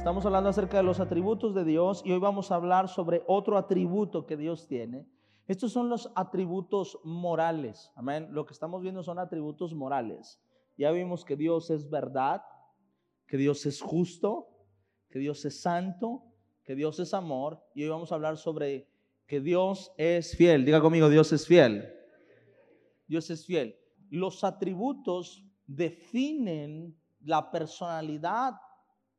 Estamos hablando acerca de los atributos de Dios y hoy vamos a hablar sobre otro atributo que Dios tiene. Estos son los atributos morales. Amén. Lo que estamos viendo son atributos morales. Ya vimos que Dios es verdad, que Dios es justo, que Dios es santo, que Dios es amor. Y hoy vamos a hablar sobre que Dios es fiel. Diga conmigo, Dios es fiel. Dios es fiel. Los atributos definen la personalidad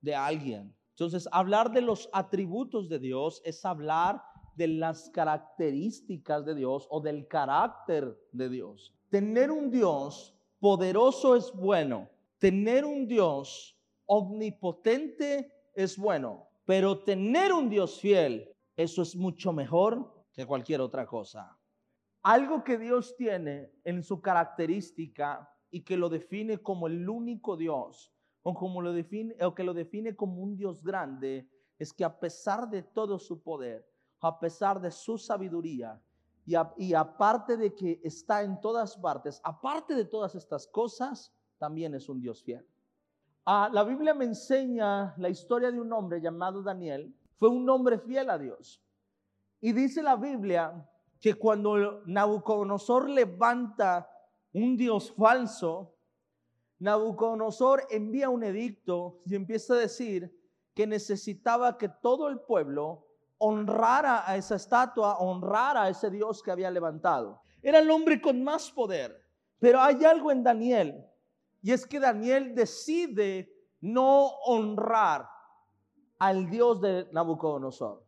de alguien. Entonces, hablar de los atributos de Dios es hablar de las características de Dios o del carácter de Dios. Tener un Dios poderoso es bueno. Tener un Dios omnipotente es bueno. Pero tener un Dios fiel, eso es mucho mejor que cualquier otra cosa. Algo que Dios tiene en su característica y que lo define como el único Dios o, como lo define, o que lo define como un Dios grande, es que a pesar de todo su poder, a pesar de su sabiduría, y, y aparte de que está en todas partes, aparte de todas estas cosas, también es un Dios fiel. Ah, la Biblia me enseña la historia de un hombre llamado Daniel. Fue un hombre fiel a Dios. Y dice la Biblia que cuando Nabucodonosor levanta un Dios falso, Nabucodonosor envía un edicto y empieza a decir que necesitaba que todo el pueblo honrara a esa estatua, honrara a ese Dios que había levantado. Era el hombre con más poder. Pero hay algo en Daniel, y es que Daniel decide no honrar al Dios de Nabucodonosor.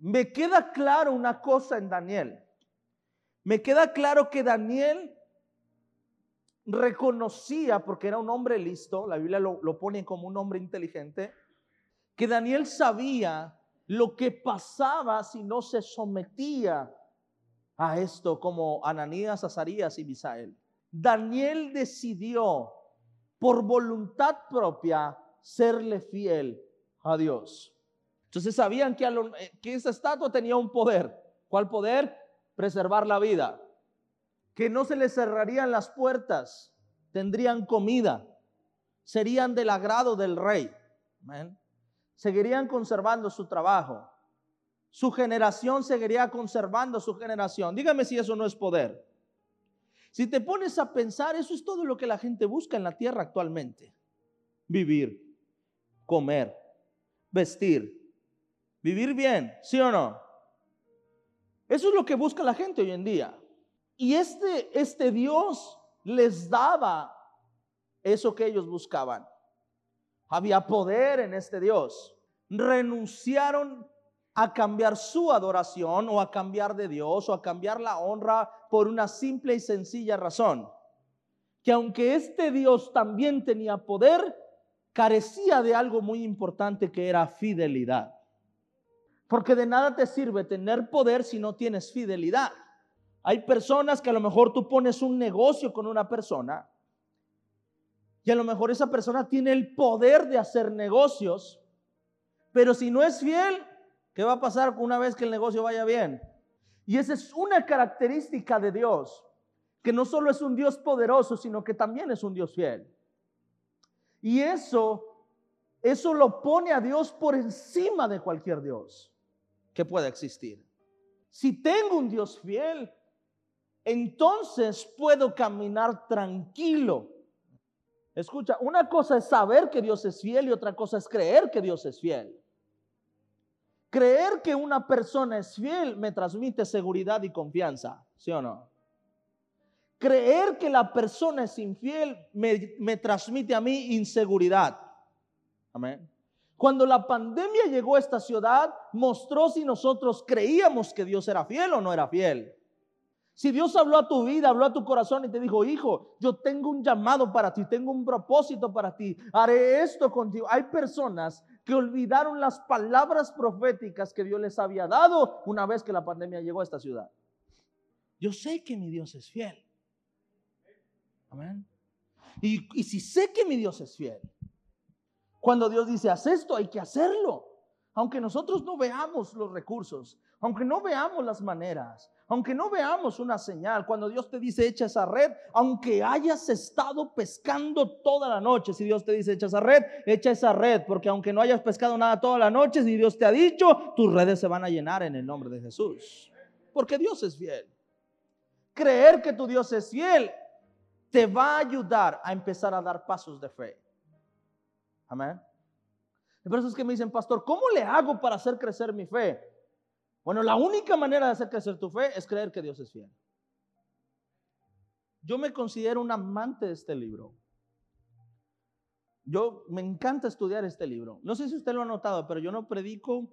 Me queda claro una cosa en Daniel. Me queda claro que Daniel reconocía, porque era un hombre listo, la Biblia lo, pone como un hombre inteligente, que Daniel sabía lo que pasaba si no se sometía a esto como Ananías, Azarías y Misael. Daniel decidió por voluntad propia serle fiel a Dios. Entonces sabían que, eh, que esa estatua tenía un poder. ¿Cuál poder? Preservar la vida que no se les cerrarían las puertas, tendrían comida, serían del agrado del rey. Seguirían conservando su trabajo. Su generación seguiría conservando su generación. Dígame si eso no es poder. Si te pones a pensar, eso es todo lo que la gente busca en la tierra actualmente. Vivir, comer, vestir, vivir bien, ¿sí o no? Eso es lo que busca la gente hoy en día. Y este, este Dios les daba eso que ellos buscaban. Había poder en este Dios. Renunciaron a cambiar su adoración o a cambiar de Dios o a cambiar la honra por una simple y sencilla razón. Que aunque este Dios también tenía poder, carecía de algo muy importante que era fidelidad. Porque de nada te sirve tener poder si no tienes fidelidad. Hay personas que a lo mejor tú pones un negocio con una persona y a lo mejor esa persona tiene el poder de hacer negocios, pero si no es fiel, ¿qué va a pasar una vez que el negocio vaya bien? Y esa es una característica de Dios, que no solo es un Dios poderoso, sino que también es un Dios fiel. Y eso, eso lo pone a Dios por encima de cualquier Dios que pueda existir. Si tengo un Dios fiel, entonces puedo caminar tranquilo. Escucha, una cosa es saber que Dios es fiel y otra cosa es creer que Dios es fiel. Creer que una persona es fiel me transmite seguridad y confianza, ¿sí o no? Creer que la persona es infiel me, me transmite a mí inseguridad. Amén. Cuando la pandemia llegó a esta ciudad, mostró si nosotros creíamos que Dios era fiel o no era fiel. Si Dios habló a tu vida, habló a tu corazón y te dijo, hijo, yo tengo un llamado para ti, tengo un propósito para ti, haré esto contigo. Hay personas que olvidaron las palabras proféticas que Dios les había dado una vez que la pandemia llegó a esta ciudad. Yo sé que mi Dios es fiel. Amén. Y, y si sé que mi Dios es fiel, cuando Dios dice, haz esto, hay que hacerlo. Aunque nosotros no veamos los recursos, aunque no veamos las maneras, aunque no veamos una señal, cuando Dios te dice echa esa red, aunque hayas estado pescando toda la noche, si Dios te dice echa esa red, echa esa red, porque aunque no hayas pescado nada toda la noche, si Dios te ha dicho, tus redes se van a llenar en el nombre de Jesús, porque Dios es fiel. Creer que tu Dios es fiel te va a ayudar a empezar a dar pasos de fe. Amén. Eso es que me dicen, pastor, ¿cómo le hago para hacer crecer mi fe? Bueno, la única manera de hacer crecer tu fe es creer que Dios es fiel. Yo me considero un amante de este libro. Yo me encanta estudiar este libro. No sé si usted lo ha notado, pero yo no predico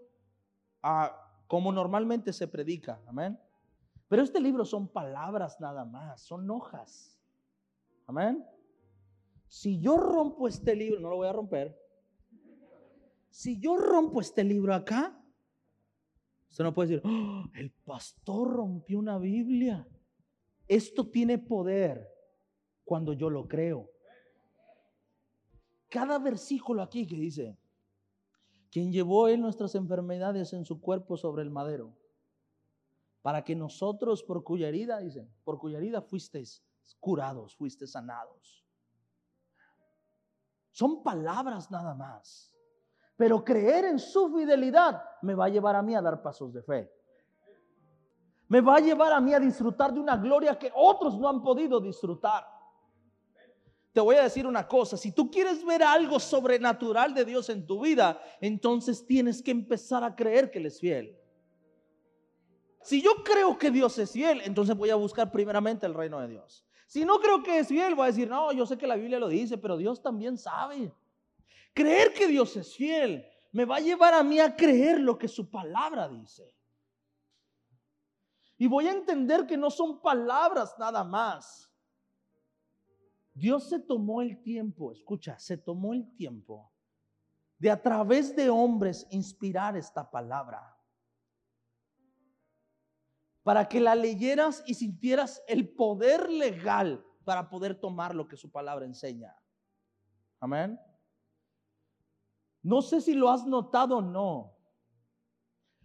como normalmente se predica. Amén. Pero este libro son palabras nada más, son hojas. Amén. Si yo rompo este libro, no lo voy a romper, si yo rompo este libro acá, usted no puede decir, oh, el pastor rompió una Biblia. Esto tiene poder cuando yo lo creo. Cada versículo aquí que dice, quien llevó él nuestras enfermedades en su cuerpo sobre el madero, para que nosotros por cuya herida, dice, por cuya herida fuisteis curados, fuisteis sanados. Son palabras nada más. Pero creer en su fidelidad me va a llevar a mí a dar pasos de fe. Me va a llevar a mí a disfrutar de una gloria que otros no han podido disfrutar. Te voy a decir una cosa, si tú quieres ver algo sobrenatural de Dios en tu vida, entonces tienes que empezar a creer que Él es fiel. Si yo creo que Dios es fiel, entonces voy a buscar primeramente el reino de Dios. Si no creo que es fiel, voy a decir, no, yo sé que la Biblia lo dice, pero Dios también sabe. Creer que Dios es fiel me va a llevar a mí a creer lo que su palabra dice. Y voy a entender que no son palabras nada más. Dios se tomó el tiempo, escucha, se tomó el tiempo de a través de hombres inspirar esta palabra. Para que la leyeras y sintieras el poder legal para poder tomar lo que su palabra enseña. Amén. No sé si lo has notado o no,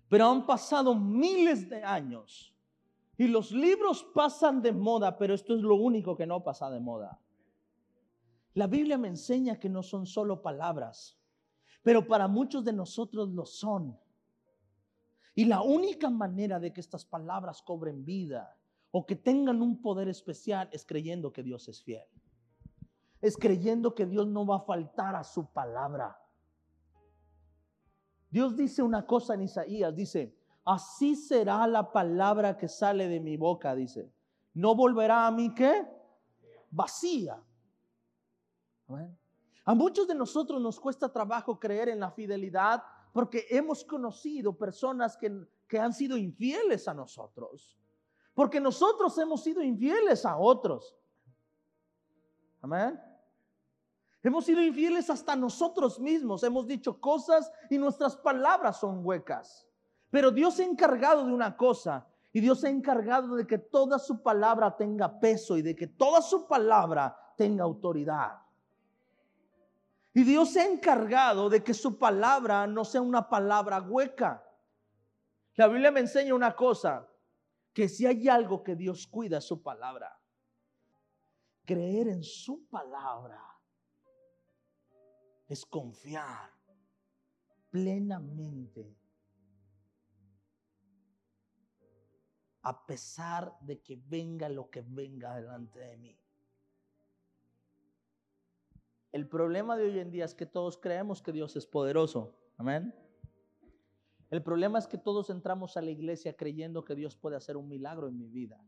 pero han pasado miles de años y los libros pasan de moda, pero esto es lo único que no pasa de moda. La Biblia me enseña que no son solo palabras, pero para muchos de nosotros lo son. Y la única manera de que estas palabras cobren vida o que tengan un poder especial es creyendo que Dios es fiel. Es creyendo que Dios no va a faltar a su palabra. Dios dice una cosa en Isaías, dice, así será la palabra que sale de mi boca, dice. No volverá a mí qué? Vacía. A muchos de nosotros nos cuesta trabajo creer en la fidelidad porque hemos conocido personas que, que han sido infieles a nosotros. Porque nosotros hemos sido infieles a otros. Amén. Hemos sido infieles hasta nosotros mismos. Hemos dicho cosas y nuestras palabras son huecas. Pero Dios se ha encargado de una cosa. Y Dios se ha encargado de que toda su palabra tenga peso y de que toda su palabra tenga autoridad. Y Dios se ha encargado de que su palabra no sea una palabra hueca. La Biblia me enseña una cosa, que si hay algo que Dios cuida es su palabra. Creer en su palabra es confiar plenamente a pesar de que venga lo que venga delante de mí. El problema de hoy en día es que todos creemos que Dios es poderoso. Amén. El problema es que todos entramos a la iglesia creyendo que Dios puede hacer un milagro en mi vida.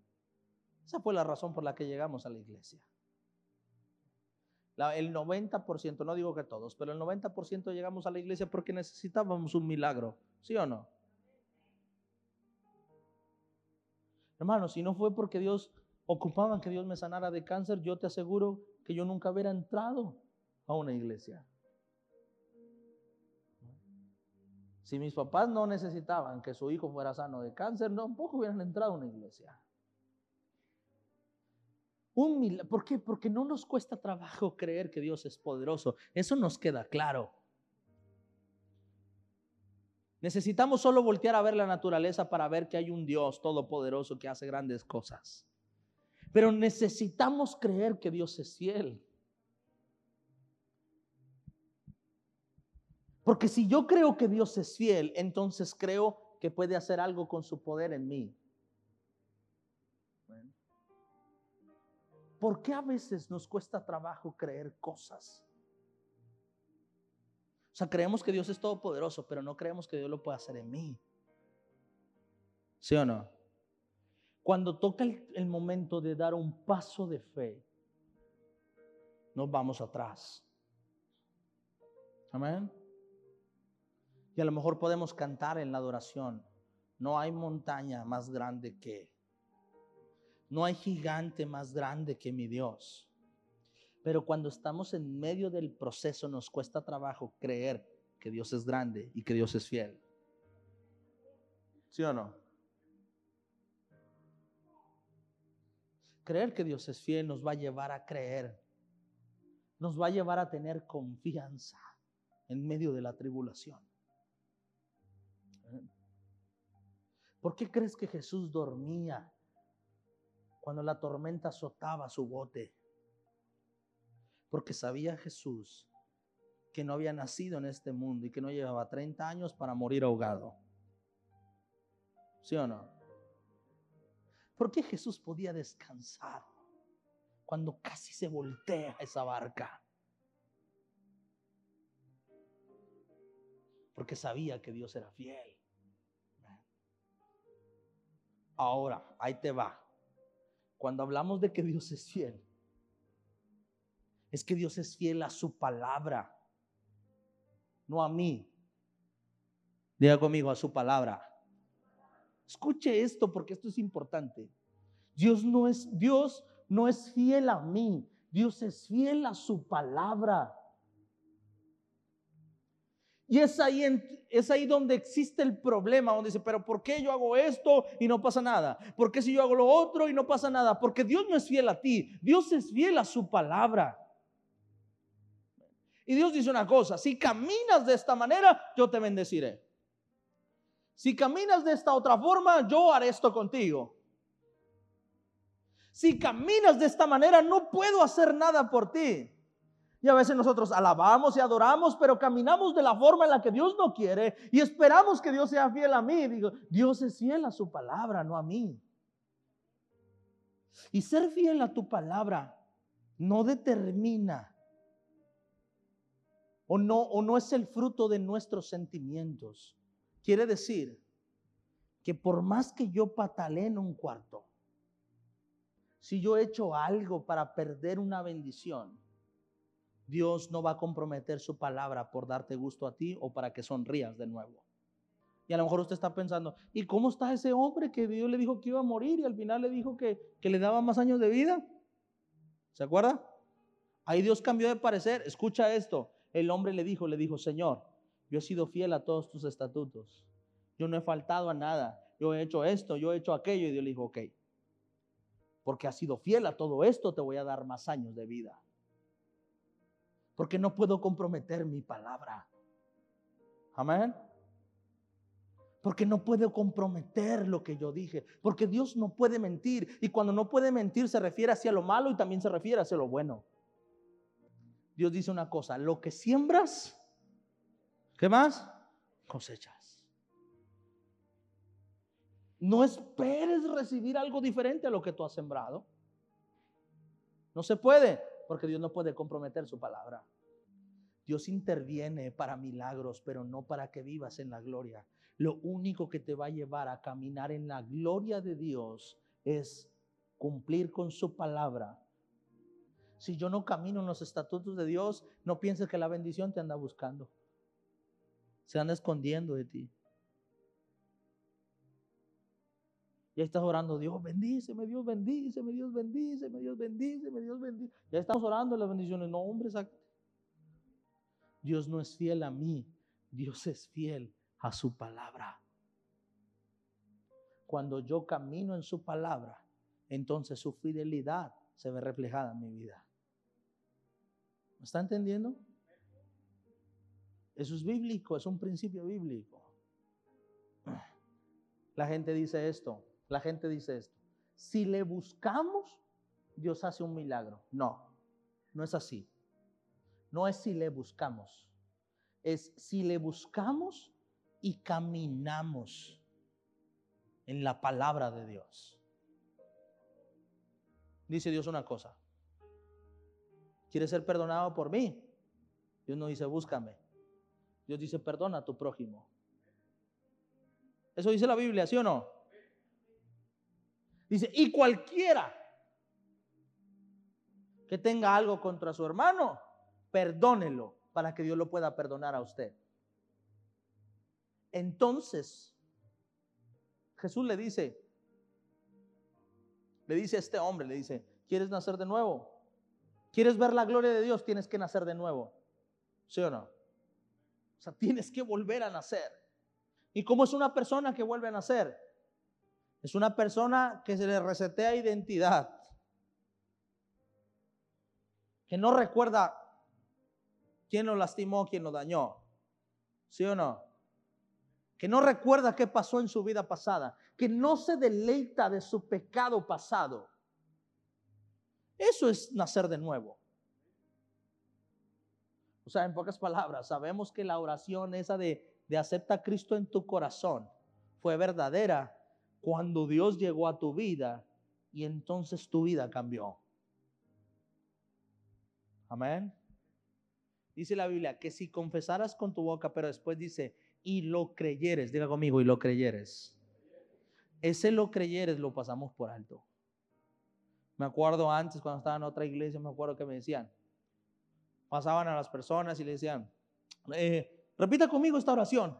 Esa fue la razón por la que llegamos a la iglesia el 90%, no digo que todos, pero el 90% llegamos a la iglesia porque necesitábamos un milagro, ¿sí o no? Hermano, si no fue porque Dios ocupaba que Dios me sanara de cáncer, yo te aseguro que yo nunca hubiera entrado a una iglesia. Si mis papás no necesitaban que su hijo fuera sano de cáncer, tampoco hubieran entrado a una iglesia. ¿Por qué? Porque no nos cuesta trabajo creer que Dios es poderoso. Eso nos queda claro. Necesitamos solo voltear a ver la naturaleza para ver que hay un Dios todopoderoso que hace grandes cosas. Pero necesitamos creer que Dios es fiel. Porque si yo creo que Dios es fiel, entonces creo que puede hacer algo con su poder en mí. ¿Por qué a veces nos cuesta trabajo creer cosas? O sea, creemos que Dios es todopoderoso, pero no creemos que Dios lo puede hacer en mí. ¿Sí o no? Cuando toca el, el momento de dar un paso de fe, nos vamos atrás. Amén. Y a lo mejor podemos cantar en la adoración. No hay montaña más grande que. No hay gigante más grande que mi Dios. Pero cuando estamos en medio del proceso nos cuesta trabajo creer que Dios es grande y que Dios es fiel. ¿Sí o no? Creer que Dios es fiel nos va a llevar a creer. Nos va a llevar a tener confianza en medio de la tribulación. ¿Por qué crees que Jesús dormía cuando la tormenta azotaba su bote? Porque sabía Jesús que no había nacido en este mundo y que no llevaba 30 años para morir ahogado. ¿Sí o no? ¿Por qué Jesús podía descansar cuando casi se voltea esa barca? Porque sabía que Dios era fiel. Ahora, ahí te va. Cuando hablamos de que Dios es fiel, es que Dios es fiel a su palabra, no a mí. Diga conmigo, a su palabra. Escuche esto porque esto es importante. Dios no es Dios no es fiel a mí, Dios es fiel a su palabra. Y es ahí, es ahí donde existe el problema, donde dice, pero ¿por qué yo hago esto y no pasa nada? ¿Por qué si yo hago lo otro y no pasa nada? Porque Dios no es fiel a ti, Dios es fiel a su palabra. Y Dios dice una cosa, si caminas de esta manera, yo te bendeciré. Si caminas de esta otra forma, yo haré esto contigo. Si caminas de esta manera, no puedo hacer nada por ti. Y a veces nosotros alabamos y adoramos, pero caminamos de la forma en la que Dios no quiere y esperamos que Dios sea fiel a mí. Digo, Dios es fiel a su palabra, no a mí. Y ser fiel a tu palabra no determina o no, o no es el fruto de nuestros sentimientos. Quiere decir que por más que yo patalee en un cuarto, si yo he hecho algo para perder una bendición, Dios no va a comprometer su palabra por darte gusto a ti o para que sonrías de nuevo. Y a lo mejor usted está pensando, ¿y cómo está ese hombre que Dios le dijo que iba a morir y al final le dijo que, que le daba más años de vida? ¿Se acuerda? Ahí Dios cambió de parecer. Escucha esto. El hombre le dijo, le dijo, Señor, yo he sido fiel a todos tus estatutos. Yo no he faltado a nada. Yo he hecho esto, yo he hecho aquello. Y Dios le dijo, ok. Porque has sido fiel a todo esto, te voy a dar más años de vida porque no puedo comprometer mi palabra. Amén. Porque no puedo comprometer lo que yo dije. Porque Dios no puede mentir. Y cuando no puede mentir se refiere hacia lo malo y también se refiere hacia lo bueno. Dios dice una cosa, lo que siembras, ¿qué más? Cosechas. No esperes recibir algo diferente a lo que tú has sembrado. No se puede porque Dios no puede comprometer su palabra. Dios interviene para milagros, pero no para que vivas en la gloria. Lo único que te va a llevar a caminar en la gloria de Dios es cumplir con su palabra. Si yo no camino en los estatutos de Dios, no pienses que la bendición te anda buscando. Se anda escondiendo de ti. Ya estás orando, Dios bendíceme, Dios bendíceme, Dios bendíceme, Dios bendíceme, Dios bendíceme. Ya estamos orando las bendiciones. No, hombre, Dios no es fiel a mí, Dios es fiel a su palabra. Cuando yo camino en su palabra, entonces su fidelidad se ve reflejada en mi vida. ¿Me está entendiendo? Eso es bíblico, es un principio bíblico. La gente dice esto, la gente dice esto. Si le buscamos, Dios hace un milagro. No, no es así. No es si le buscamos. Es si le buscamos y caminamos en la palabra de Dios. Dice Dios una cosa. ¿Quieres ser perdonado por mí? Dios no dice, búscame. Dios dice, perdona a tu prójimo. Eso dice la Biblia, ¿sí o no? Dice, y cualquiera que tenga algo contra su hermano, perdónelo para que Dios lo pueda perdonar a usted. Entonces, Jesús le dice, le dice a este hombre, le dice, ¿quieres nacer de nuevo? ¿Quieres ver la gloria de Dios? Tienes que nacer de nuevo. ¿Sí o no? O sea, tienes que volver a nacer. ¿Y cómo es una persona que vuelve a nacer? Es una persona que se le resetea identidad. Que no recuerda quién lo lastimó, quién lo dañó. ¿Sí o no? Que no recuerda qué pasó en su vida pasada. Que no se deleita de su pecado pasado. Eso es nacer de nuevo. O sea, en pocas palabras, sabemos que la oración esa de, de acepta a Cristo en tu corazón fue verdadera cuando Dios llegó a tu vida y entonces tu vida cambió. Amén. Dice la Biblia que si confesaras con tu boca, pero después dice, y lo creyeres, diga conmigo, y lo creyeres. Ese lo creyeres lo pasamos por alto. Me acuerdo antes cuando estaba en otra iglesia, me acuerdo que me decían, pasaban a las personas y le decían, eh, repita conmigo esta oración.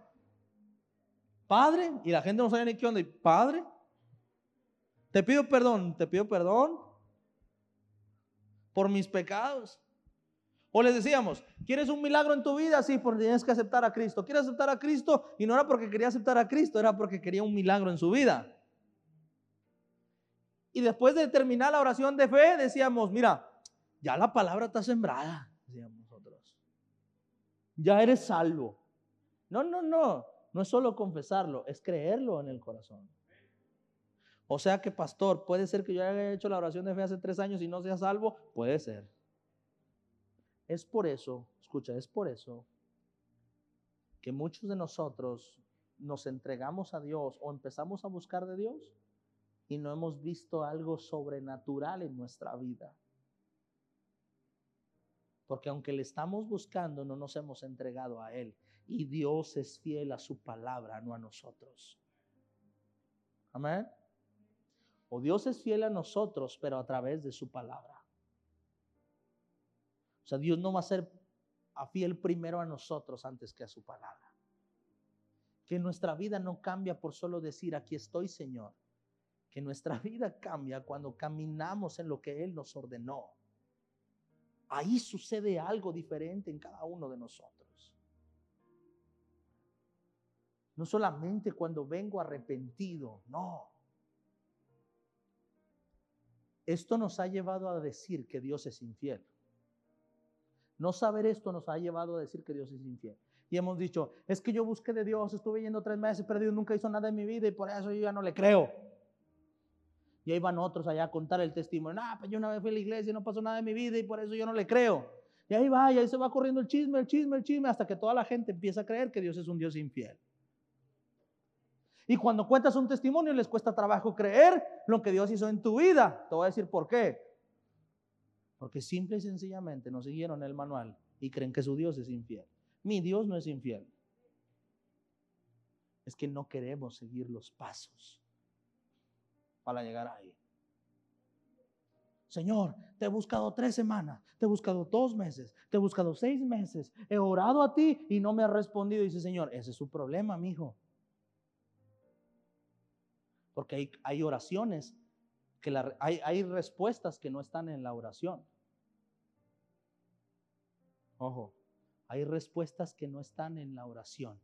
Padre, y la gente no sabía ni qué onda, Padre, te pido perdón, te pido perdón por mis pecados. O les decíamos, ¿quieres un milagro en tu vida? Sí, porque tienes que aceptar a Cristo. ¿Quieres aceptar a Cristo? Y no era porque quería aceptar a Cristo, era porque quería un milagro en su vida. Y después de terminar la oración de fe, decíamos, mira, ya la palabra está sembrada, decíamos nosotros. Ya eres salvo. No, no, no. No es solo confesarlo, es creerlo en el corazón. O sea que, pastor, puede ser que yo haya hecho la oración de fe hace tres años y no sea salvo. Puede ser. Es por eso, escucha, es por eso que muchos de nosotros nos entregamos a Dios o empezamos a buscar de Dios y no hemos visto algo sobrenatural en nuestra vida. Porque aunque le estamos buscando, no nos hemos entregado a Él. Y Dios es fiel a su palabra, no a nosotros. Amén. O Dios es fiel a nosotros, pero a través de su palabra. O sea, Dios no va a ser fiel primero a nosotros antes que a su palabra. Que nuestra vida no cambia por solo decir, aquí estoy, Señor. Que nuestra vida cambia cuando caminamos en lo que Él nos ordenó. Ahí sucede algo diferente en cada uno de nosotros. No solamente cuando vengo arrepentido, no. Esto nos ha llevado a decir que Dios es infiel. No saber esto nos ha llevado a decir que Dios es infiel. Y hemos dicho, es que yo busqué de Dios, estuve yendo tres meses, pero Dios nunca hizo nada en mi vida y por eso yo ya no le creo. Y ahí van otros allá a contar el testimonio. Ah, pues yo una vez fui a la iglesia y no pasó nada en mi vida y por eso yo no le creo. Y ahí va, y ahí se va corriendo el chisme, el chisme, el chisme, hasta que toda la gente empieza a creer que Dios es un Dios infiel. Y cuando cuentas un testimonio les cuesta trabajo creer lo que Dios hizo en tu vida. Te voy a decir por qué. Porque simple y sencillamente no siguieron el manual y creen que su Dios es infiel. Mi Dios no es infiel. Es que no queremos seguir los pasos para llegar ahí. Señor, te he buscado tres semanas, te he buscado dos meses, te he buscado seis meses, he orado a ti y no me ha respondido. dice, Señor, ese es su problema, mi hijo. Porque hay, oraciones, que hay, hay respuestas que no están en la oración. Ojo, hay respuestas que no están en la oración.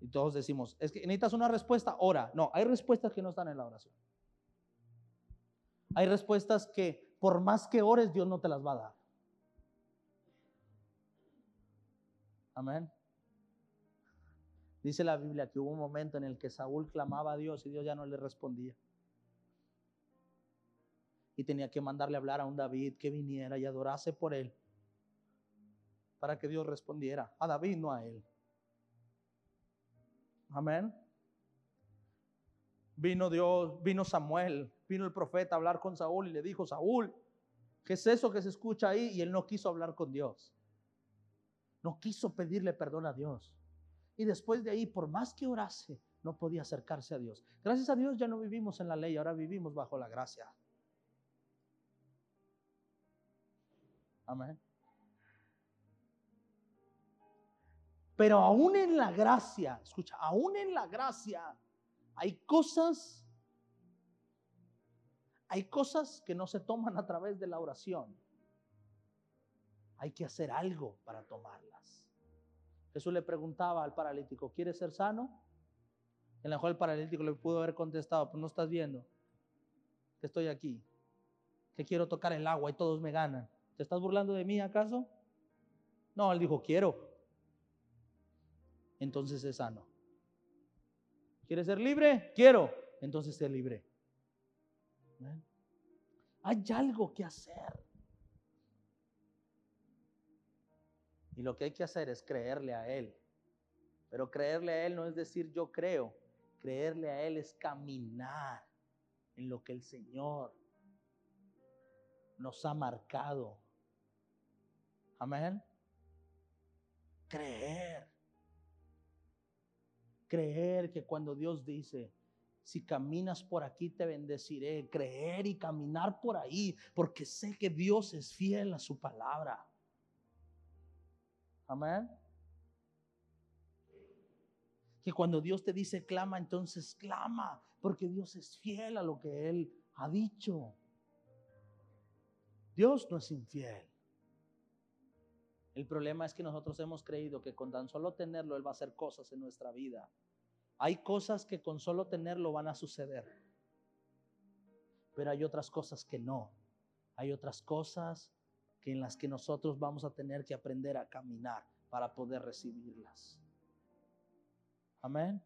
Y todos decimos, es que necesitas una respuesta, ora. No, hay respuestas que no están en la oración. Hay respuestas que por más que ores, Dios no te las va a dar. Amén. Dice la Biblia que hubo un momento en el que Saúl clamaba a Dios y Dios ya no le respondía. Y tenía que mandarle hablar a un David que viniera y adorase por él para que Dios respondiera. A David, no a él. Amén. Vino Dios, vino Samuel, vino el profeta a hablar con Saúl y le dijo, Saúl, ¿qué es eso que se escucha ahí? Y él no quiso hablar con Dios. No quiso pedirle perdón a Dios. Y después de ahí, por más que orase, no podía acercarse a Dios. Gracias a Dios ya no vivimos en la ley, ahora vivimos bajo la gracia. Amén. Pero aún en la gracia, escucha, aún en la gracia hay cosas, hay cosas que no se toman a través de la oración. Hay que hacer algo para tomarlas. Jesús le preguntaba al paralítico, ¿quieres ser sano? En la cual el paralítico le pudo haber contestado, pues no estás viendo que estoy aquí, que quiero tocar el agua y todos me ganan. ¿Te estás burlando de mí acaso? No, él dijo, quiero entonces es sano. ¿Quieres ser libre? Quiero, entonces sé libre. Hay algo que hacer. Y lo que hay que hacer es creerle a Él. Pero creerle a Él no es decir yo creo. Creerle a Él es caminar en lo que el Señor nos ha marcado. Amén. Creer. Creer que cuando Dios dice, si caminas por aquí te bendeciré, creer y caminar por ahí, porque sé que Dios es fiel a su palabra. Amén. Que cuando Dios te dice clama, entonces clama, porque Dios es fiel a lo que Él ha dicho. Dios no es infiel. El problema es que nosotros hemos creído que con tan solo tenerlo Él va a hacer cosas en nuestra vida. Hay cosas que con solo tenerlo van a suceder. Pero hay otras cosas que no. Hay otras cosas que en las que nosotros vamos a tener que aprender a caminar para poder recibirlas. Amén.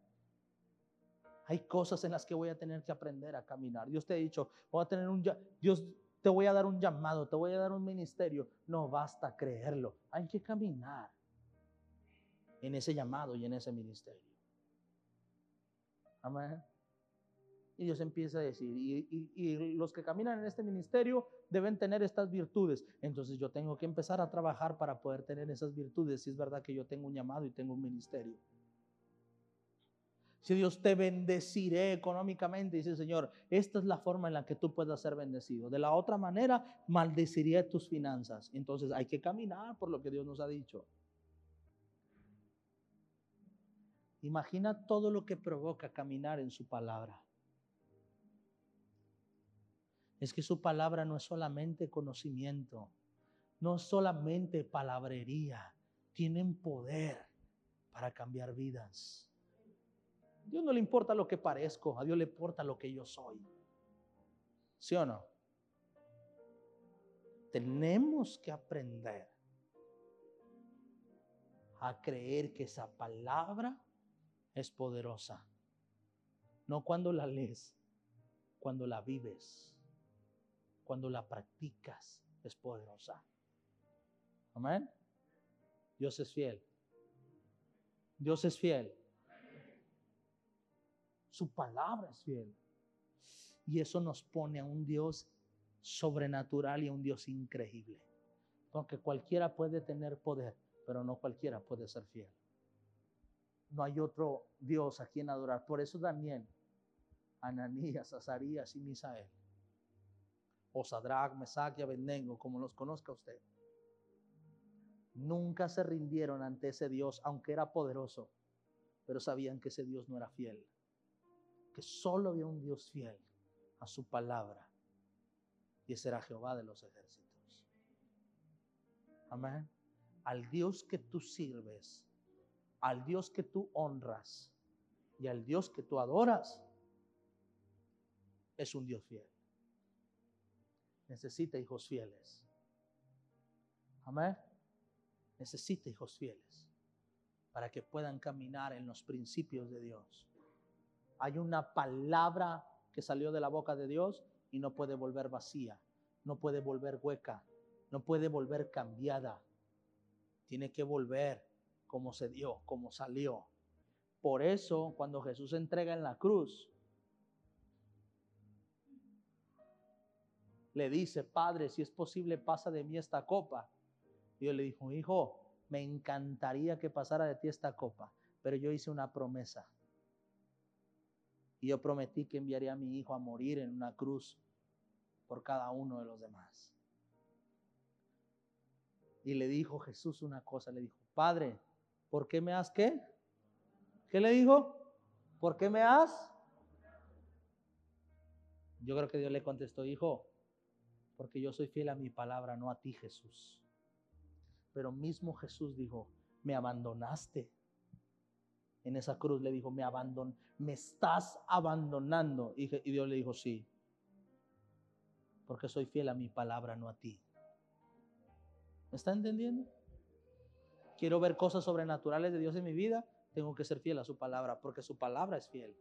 Hay cosas en las que voy a tener que aprender a caminar. Dios te ha dicho, voy a tener un Dios te voy a dar un llamado, te voy a dar un ministerio. No basta creerlo, hay que caminar en ese llamado y en ese ministerio. Amén. Y Dios empieza a decir, y, los que caminan en este ministerio deben tener estas virtudes. Entonces yo tengo que empezar a trabajar para poder tener esas virtudes, si es verdad que yo tengo un llamado y tengo un ministerio. Si Dios te bendeciré económicamente, dice el Señor, esta es la forma en la que tú puedas ser bendecido. De la otra manera, maldeciré tus finanzas. Entonces hay que caminar por lo que Dios nos ha dicho. Imagina todo lo que provoca caminar en su palabra. Es que su palabra no es solamente conocimiento, no es solamente palabrería, tienen poder para cambiar vidas. A Dios no le importa lo que parezco, a Dios le importa lo que yo soy. ¿Sí o no? Tenemos que aprender a creer que esa palabra es poderosa. No cuando la lees, cuando la vives, cuando la practicas, es poderosa. Amén. Dios es fiel. Dios es fiel. Su palabra es fiel. Y eso nos pone a un Dios sobrenatural y a un Dios increíble. Porque cualquiera puede tener poder, pero no cualquiera puede ser fiel. No hay otro Dios a quien adorar. Por eso Daniel, Ananías, Azarías y Misael, o Sadrach, Mesach y Abednego, como los conozca usted, nunca se rindieron ante ese Dios, aunque era poderoso, pero sabían que ese Dios no era fiel que solo había un Dios fiel a su palabra. Y ese era Jehová de los ejércitos. Amén. Al Dios que tú sirves, al Dios que tú honras y al Dios que tú adoras, es un Dios fiel. Necesita hijos fieles. Amén. Necesita hijos fieles. para que puedan caminar en los principios de Dios. Hay una palabra que salió de la boca de Dios y no puede volver vacía, no puede volver hueca, no puede volver cambiada. Tiene que volver como se dio, como salió. Por eso, cuando Jesús entrega en la cruz, le dice, Padre, si es posible, pasa de mí esta copa. Y Dios le dijo, Hijo, me encantaría que pasara de ti esta copa, pero yo hice una promesa. Y yo prometí que enviaría a mi hijo a morir en una cruz por cada uno de los demás. Y le dijo Jesús una cosa, le dijo, Padre, ¿por qué me has qué? ¿Qué le dijo? ¿Por qué me has? Yo creo que Dios le contestó, hijo, porque yo soy fiel a mi palabra, no a ti, Jesús. Pero mismo Jesús dijo, me abandonaste. En esa cruz le dijo, me abandon, me estás abandonando. Y Dios le dijo, sí, porque soy fiel a mi palabra, no a ti. ¿Me está entendiendo? Quiero ver cosas sobrenaturales de Dios en mi vida, tengo que ser fiel a su palabra, porque su palabra es fiel.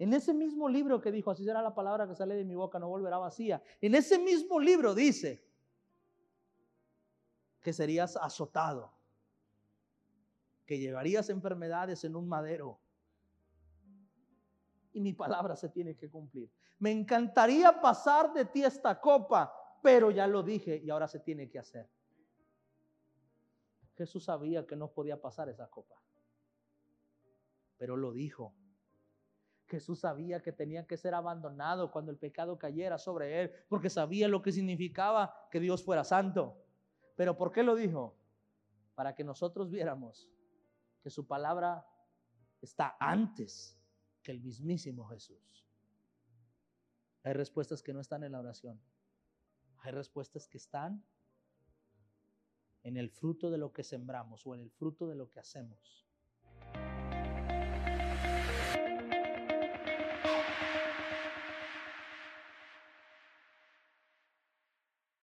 En ese mismo libro que dijo, así será la palabra que sale de mi boca, no volverá vacía. En ese mismo libro dice que serías azotado, que llevarías enfermedades en un madero. Y mi palabra se tiene que cumplir. Me encantaría pasar de ti esta copa, pero ya lo dije y ahora se tiene que hacer. Jesús sabía que no podía pasar esa copa, pero lo dijo. Jesús sabía que tenía que ser abandonado cuando el pecado cayera sobre él, porque sabía lo que significaba que Dios fuera santo. Pero ¿por qué lo dijo? Para que nosotros viéramos que su palabra está antes que el mismísimo Jesús. Hay respuestas que no están en la oración. Hay respuestas que están en el fruto de lo que sembramos o en el fruto de lo que hacemos.